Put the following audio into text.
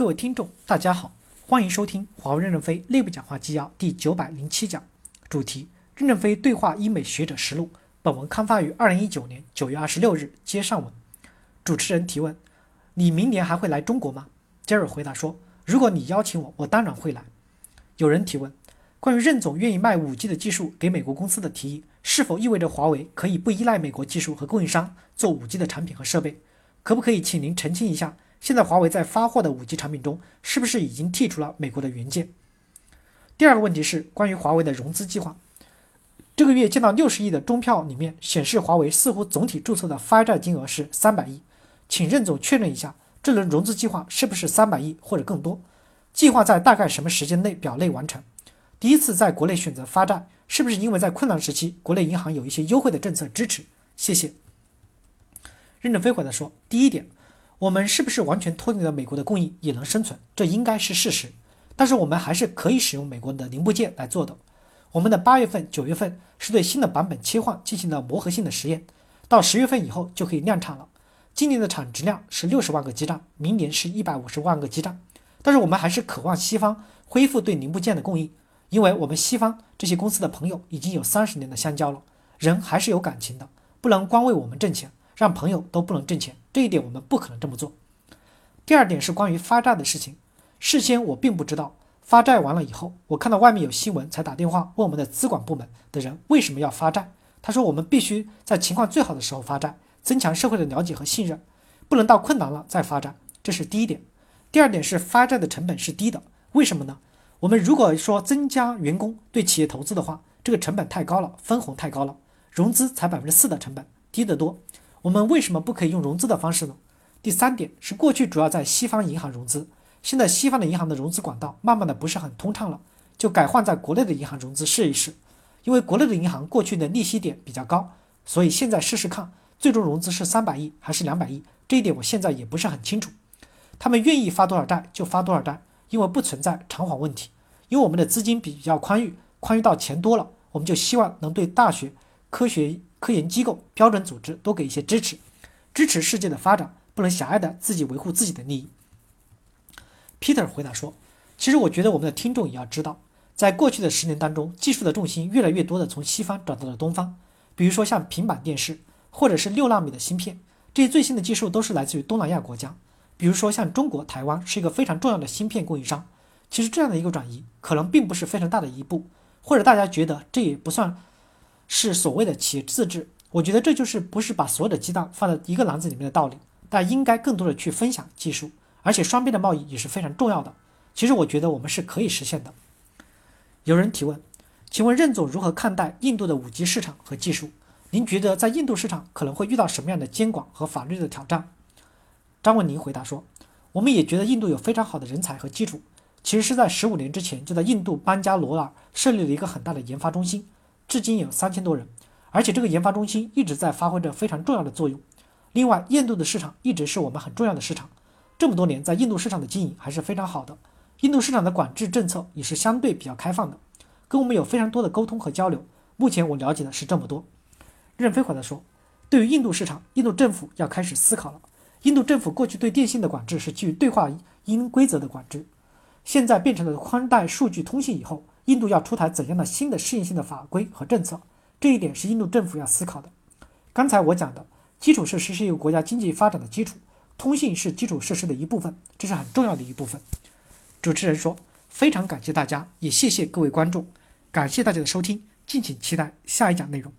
各位听众，大家好，欢迎收听华为任正非内部讲话纪要第九百零七讲，主题：任正非对话英美学者实录。本文刊发于二零一九年九月二十六日，接上文。主持人提问：你明年还会来中国吗？杰尔回答说：如果你邀请我，我当然会来。有人提问：关于任总愿意卖五 G 的技术给美国公司的提议，是否意味着华为可以不依赖美国技术和供应商做五 G 的产品和设备？可不可以请您澄清一下？现在华为在发货的五 G 产品中，是不是已经剔除了美国的元件？第二个问题是关于华为的融资计划。这个月见到六十亿的中票里面显示，华为似乎总体注册的发债金额是三百亿，请任总确认一下，这轮融资计划是不是三百亿或者更多？计划在大概什么时间内表内完成？第一次在国内选择发债，是不是因为在困难时期，国内银行有一些优惠的政策支持？谢谢。任正非回答说：第一点。我们是不是完全脱离了美国的供应也能生存？这应该是事实。但是我们还是可以使用美国的零部件来做的。我们的八月份、九月份是对新的版本切换进行了磨合性的实验，到十月份以后就可以量产了。今年的产值量是六十万个基站，明年是一百五十万个基站。但是我们还是渴望西方恢复对零部件的供应，因为我们西方这些公司的朋友已经有三十年的相交了，人还是有感情的，不能光为我们挣钱。让朋友都不能挣钱，这一点我们不可能这么做。第二点是关于发债的事情，事先我并不知道发债完了以后，我看到外面有新闻才打电话问我们的资管部门的人为什么要发债。他说我们必须在情况最好的时候发债，增强社会的了解和信任，不能到困难了再发债。这是第一点。第二点是发债的成本是低的，为什么呢？我们如果说增加员工对企业投资的话，这个成本太高了，分红太高了，融资才百分之四的成本，低得多。我们为什么不可以用融资的方式呢？第三点是过去主要在西方银行融资，现在西方的银行的融资管道慢慢的不是很通畅了，就改换在国内的银行融资试一试。因为国内的银行过去的利息点比较高，所以现在试试看，最终融资是三百亿还是两百亿，这一点我现在也不是很清楚。他们愿意发多少债就发多少债，因为不存在偿还问题。因为我们的资金比较宽裕，宽裕到钱多了，我们就希望能对大学科学。科研机构、标准组织多给一些支持，支持世界的发展，不能狭隘的自己维护自己的利益。Peter 回答说：“其实我觉得我们的听众也要知道，在过去的十年当中，技术的重心越来越多的从西方转到了东方。比如说像平板电视，或者是六纳米的芯片，这些最新的技术都是来自于东南亚国家。比如说像中国台湾是一个非常重要的芯片供应商。其实这样的一个转移，可能并不是非常大的一步，或者大家觉得这也不算。”是所谓的企业自治，我觉得这就是不是把所有的鸡蛋放在一个篮子里面的道理，但应该更多的去分享技术，而且双边的贸易也是非常重要的。其实我觉得我们是可以实现的。有人提问，请问任总如何看待印度的五 G 市场和技术？您觉得在印度市场可能会遇到什么样的监管和法律的挑战？张文宁回答说，我们也觉得印度有非常好的人才和基础，其实是在十五年之前就在印度班加罗尔设立了一个很大的研发中心。至今有三千多人，而且这个研发中心一直在发挥着非常重要的作用。另外，印度的市场一直是我们很重要的市场，这么多年在印度市场的经营还是非常好的。印度市场的管制政策也是相对比较开放的，跟我们有非常多的沟通和交流。目前我了解的是这么多。任飞回答说：“对于印度市场，印度政府要开始思考了。印度政府过去对电信的管制是基于对话音规则的管制，现在变成了宽带数据通信以后。”印度要出台怎样的新的适应性的法规和政策？这一点是印度政府要思考的。刚才我讲的基础设施是一个国家经济发展的基础，通信是基础设施的一部分，这是很重要的一部分。主持人说：“非常感谢大家，也谢谢各位观众，感谢大家的收听，敬请期待下一讲内容。”